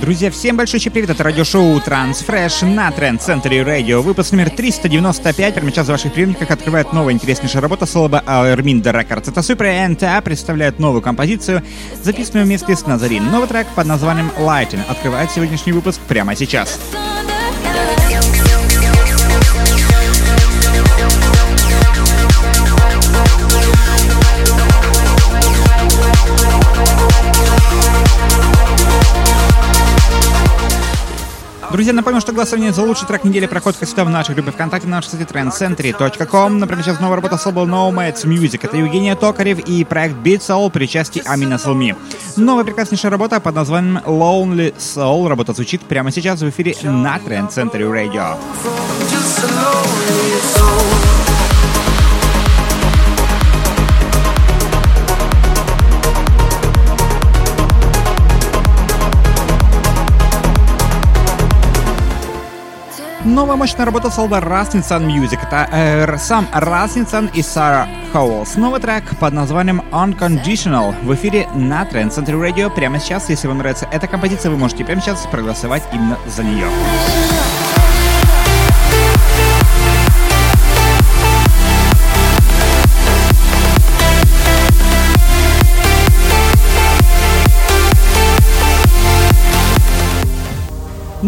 Друзья, всем большой привет, это радиошоу Transfresh на Тренд Центре Радио. Выпуск номер 395. Прямо сейчас в ваших приемниках открывает новая интереснейшая работа Солоба Арминда Рекордс. Это Super NTA представляет новую композицию, записанную вместе с Назарин. Новый трек под названием Lighting открывает сегодняшний выпуск прямо сейчас. Друзья, напомню, что голосование за лучший трек недели проходит всегда в нашей группе ВКонтакте на нашем сайте trendcentry.com. Например, сейчас новая работа с лейбла Nomads Music. Это Евгения Токарев и проект Beat Soul при части Амина Салми. Новая прекраснейшая работа под названием Lonely Soul. Работа звучит прямо сейчас в эфире на Trend Century Radio. Новая мощная работа солда Rasmussen Music. Это э, сам Rasmussen и Сара Хоуэлс. Новый трек под названием Unconditional в эфире на Trend Center Radio прямо сейчас. Если вам нравится эта композиция, вы можете прямо сейчас проголосовать именно за нее.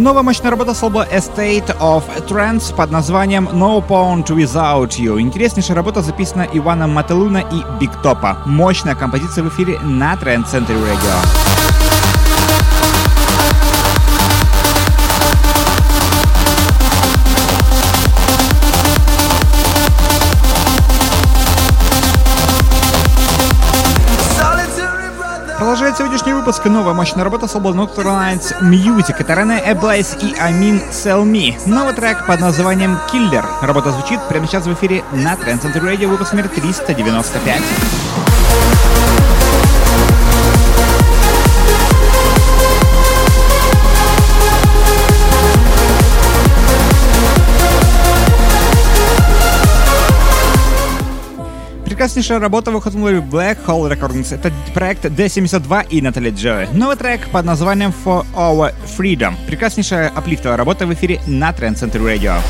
Новая мощная работа с Estate of Trance под названием No Point Without You. Интереснейшая работа записана Иваном Мателуна и Биг Топа. Мощная композиция в эфире на Trend Center Radio. Продолжает сегодняшний выпуск новая мощная работа с лейбла Nocturne Music. Это Рене Эблайс и Амин Селми. Новый трек под названием Killer. Работа звучит прямо сейчас в эфире на Trend Center Radio, выпуск номер 395. Прекраснейшая работа выходила в Black Hole Recordings. Это проект D72 и Натали Джои. Новый трек под названием For Our Freedom. Прекраснейшая аплифтовая работа в эфире на Trend Center Radio.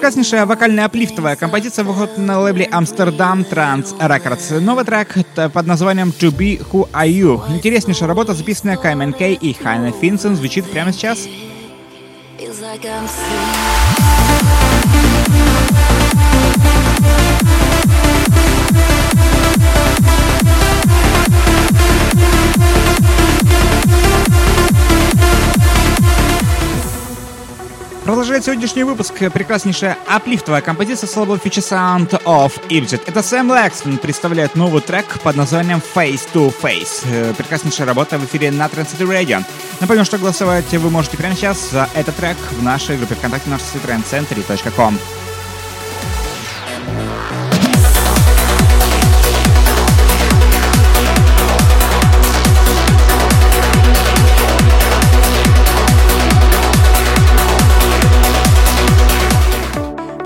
Прекраснейшая вокальная аплифтовая композиция выходит на лейбле Amsterdam Trans Records. Новый трек под названием To Be Who Are You. Интереснейшая работа, записанная Каймен Кей и Хайна Финсен, звучит прямо сейчас. Feels like Продолжает сегодняшний выпуск прекраснейшая аплифтовая композиция с лейбла Future Sound of Egypt. Это Сэм Лэкстон представляет новый трек под названием Face to Face. Э, прекраснейшая работа в эфире на Trend Radio. Напомню, что голосовать вы можете прямо сейчас за этот трек в нашей группе ВКонтакте на сайте trendcentry.com.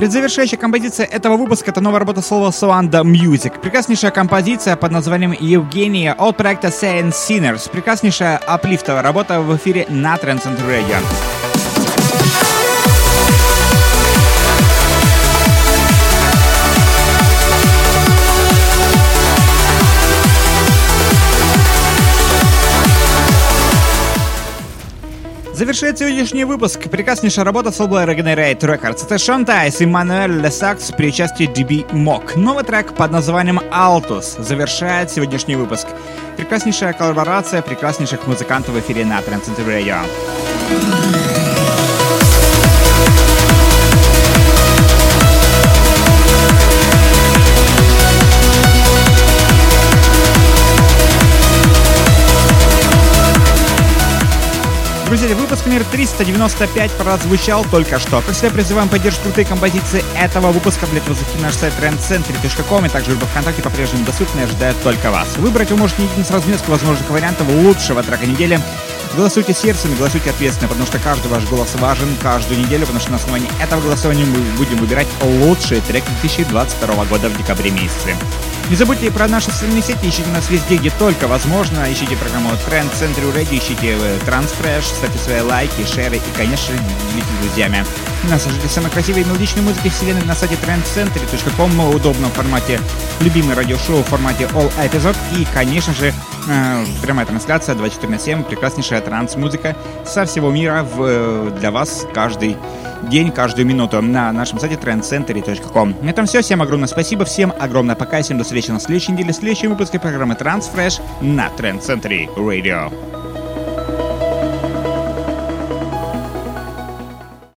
Предзавершающая композиция этого выпуска — это новая работа слова Swanda Music. Прекраснейшая композиция под названием Евгения от проекта Saint Sinners. Прекраснейшая аплифтовая работа в эфире на Transcend Radio. Завершает сегодняшний выпуск прекраснейшая работа с лейбла Regenerate Records. Это Шон Тайс и Мануэль Лесакс при участии DB Mock. Новый трек под названием Altus завершает сегодняшний выпуск. Прекраснейшая коллаборация прекраснейших музыкантов в эфире на Transcend Radio. Друзья, выпуск номер 395 прозвучал только что. Как всегда, призываем поддержать крутые композиции этого выпуска. Блять, вы на наш сайт trendcentry.com и также группа ВКонтакте по-прежнему доступны и ожидают только вас. Выбрать вы можете не с разметки возможных вариантов лучшего трека недели Голосуйте сердцем голосуйте ответственно, потому что каждый ваш голос важен каждую неделю, потому что на основании этого голосования мы будем выбирать лучшие треки 2022 года в декабре месяце. Не забудьте про наши социальные сети, ищите нас везде, где только возможно. Ищите программу Trend Century Radio, ищите Transfresh, ставьте свои лайки, шеры и, конечно, делитесь с друзьями. Нас слушайте самой красивой и мелодичной музыки вселенной на сайте trendcentury.com в удобном формате, любимый радиошоу в формате All Episode и, конечно же, э, прямая трансляция 24 на 7, прекраснейшая транс-музыка со всего мира в, э, для вас каждый день, каждую минуту на нашем сайте trendcentury.com. На этом все. Всем огромное спасибо. Всем огромное пока. Всем до встречи на следующей неделе. В следующем выпуске программы Transfresh на Trend Century Radio.